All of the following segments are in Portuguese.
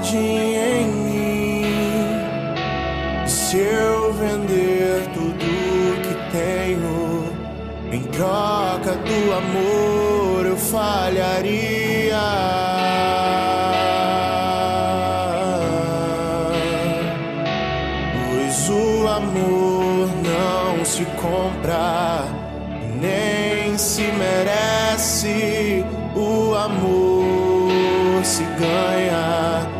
o jardim em mim. Se eu vender tudo que tenho em troca do amor, eu falharia. se compra, nem se merece. O amor se ganha,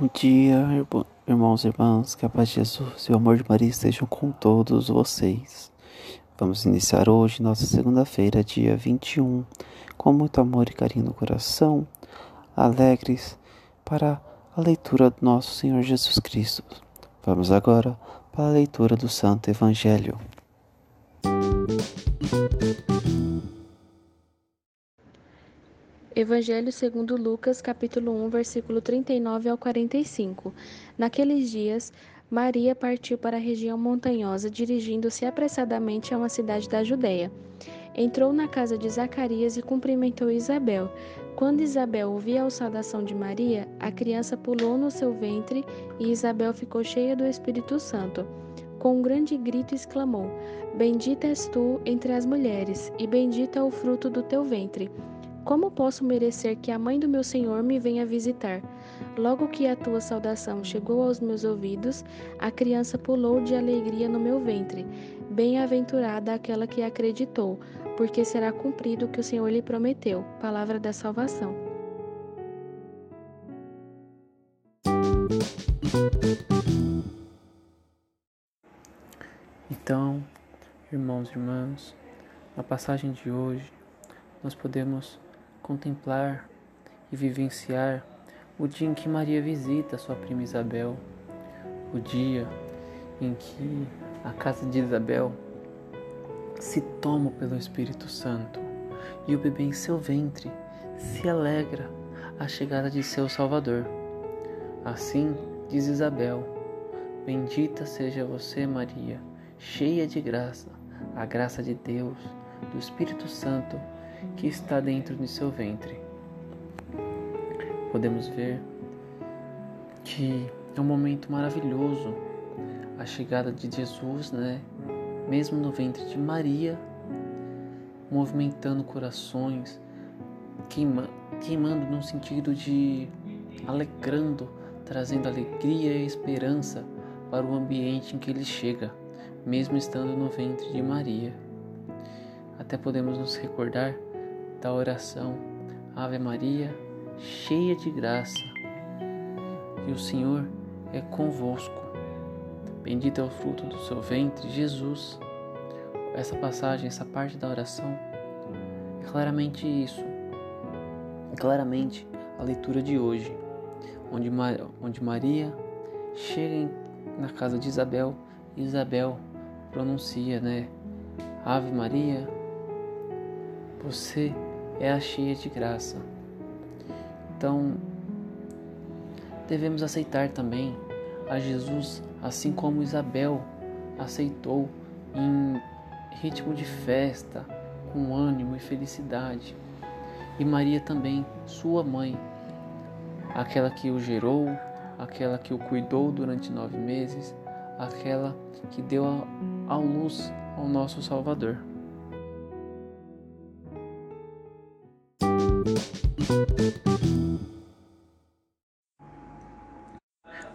Bom dia, irmãos e irmãs, que a paz de Jesus e o amor de Maria estejam com todos vocês. Vamos iniciar hoje, nossa segunda-feira, dia 21, com muito amor e carinho no coração, alegres para a leitura do nosso Senhor Jesus Cristo. Vamos agora para a leitura do Santo Evangelho. Evangelho segundo Lucas, capítulo 1, versículo 39 ao 45. Naqueles dias, Maria partiu para a região montanhosa, dirigindo-se apressadamente a uma cidade da Judéia. Entrou na casa de Zacarias e cumprimentou Isabel. Quando Isabel ouviu a saudação de Maria, a criança pulou no seu ventre e Isabel ficou cheia do Espírito Santo. Com um grande grito exclamou: Bendita és tu entre as mulheres, e bendito é o fruto do teu ventre. Como posso merecer que a mãe do meu Senhor me venha visitar? Logo que a tua saudação chegou aos meus ouvidos, a criança pulou de alegria no meu ventre. Bem-aventurada aquela que acreditou, porque será cumprido o que o Senhor lhe prometeu. Palavra da salvação. Então, irmãos e irmãs, na passagem de hoje, nós podemos contemplar e vivenciar o dia em que Maria visita sua prima Isabel, o dia em que a casa de Isabel se toma pelo Espírito Santo e o bebê em seu ventre se alegra à chegada de seu Salvador. Assim diz Isabel: Bendita seja você, Maria cheia de graça, a graça de Deus, do Espírito Santo que está dentro de seu ventre. Podemos ver que é um momento maravilhoso a chegada de Jesus, né? Mesmo no ventre de Maria, movimentando corações, queima, queimando no sentido de alegrando, trazendo alegria e esperança para o ambiente em que ele chega mesmo estando no ventre de Maria. Até podemos nos recordar da oração Ave Maria, cheia de graça, e o Senhor é convosco. Bendito é o fruto do seu ventre, Jesus. Essa passagem, essa parte da oração é claramente isso. É claramente a leitura de hoje, onde, onde Maria chega na casa de Isabel e Isabel pronuncia, né? Ave Maria, você é a cheia de graça. Então, devemos aceitar também a Jesus, assim como Isabel aceitou em ritmo de festa, com ânimo e felicidade. E Maria também, sua mãe, aquela que o gerou, aquela que o cuidou durante nove meses, aquela que deu a luz ao nosso Salvador.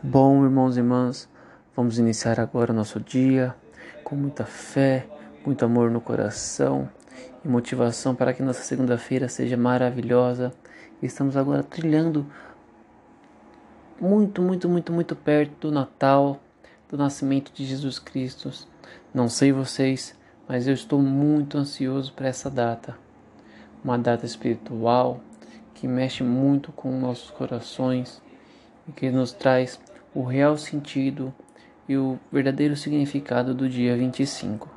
Bom, irmãos e irmãs, vamos iniciar agora o nosso dia com muita fé, muito amor no coração e motivação para que nossa segunda-feira seja maravilhosa. Estamos agora trilhando muito, muito, muito, muito perto do Natal, do nascimento de Jesus Cristo. Não sei vocês, mas eu estou muito ansioso para essa data. Uma data espiritual que mexe muito com nossos corações e que nos traz o real sentido e o verdadeiro significado do dia 25.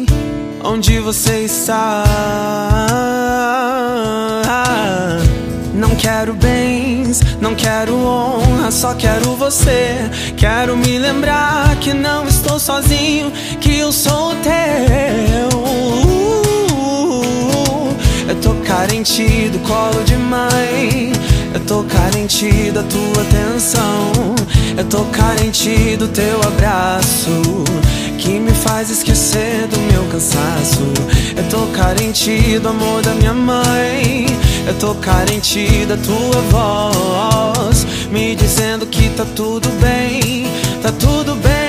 onde você está. Não quero bens, não quero honra, só quero você. Quero me lembrar que não estou sozinho, que eu sou teu. Tô carente do colo de mãe. Eu tô carente da tua atenção. Eu tô carente do teu abraço que me faz esquecer do meu cansaço. Eu tô carente do amor da minha mãe. Eu tô carente da tua voz, me dizendo que tá tudo bem, tá tudo bem,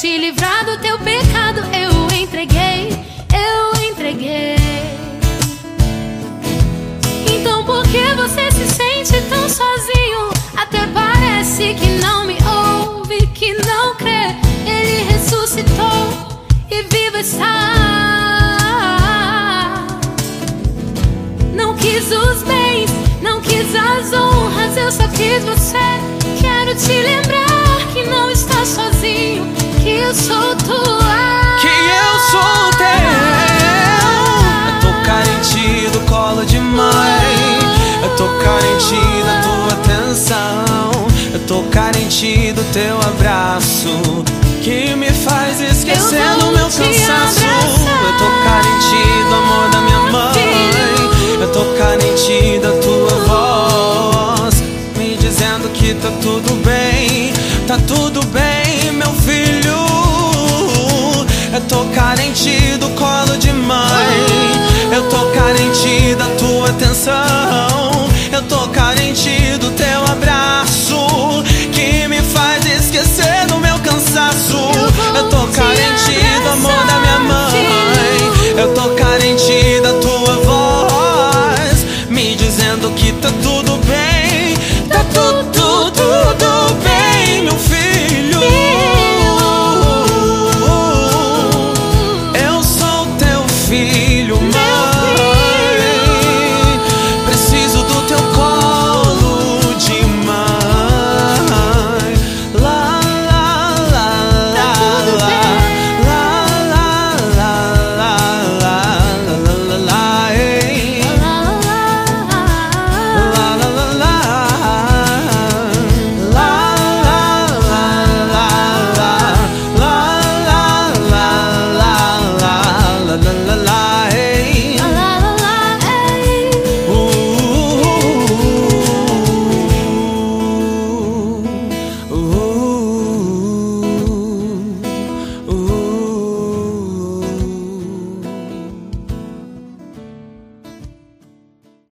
te livrar do teu pecado, eu entreguei, eu entreguei. Então por que você se sente tão sozinho? Até parece que não me ouve, que não crê. Ele ressuscitou e vivo está. Não quis os bens, não quis as honras, eu só quis você. Quero te lembrar eu sou tua. Que eu sou teu. Eu tô carente do colo de mãe. Eu tô carente da tua atenção. Eu tô carente do teu abraço. Que me faz esquecer do meu cansaço. Eu tô carente coração. Eu tô carente.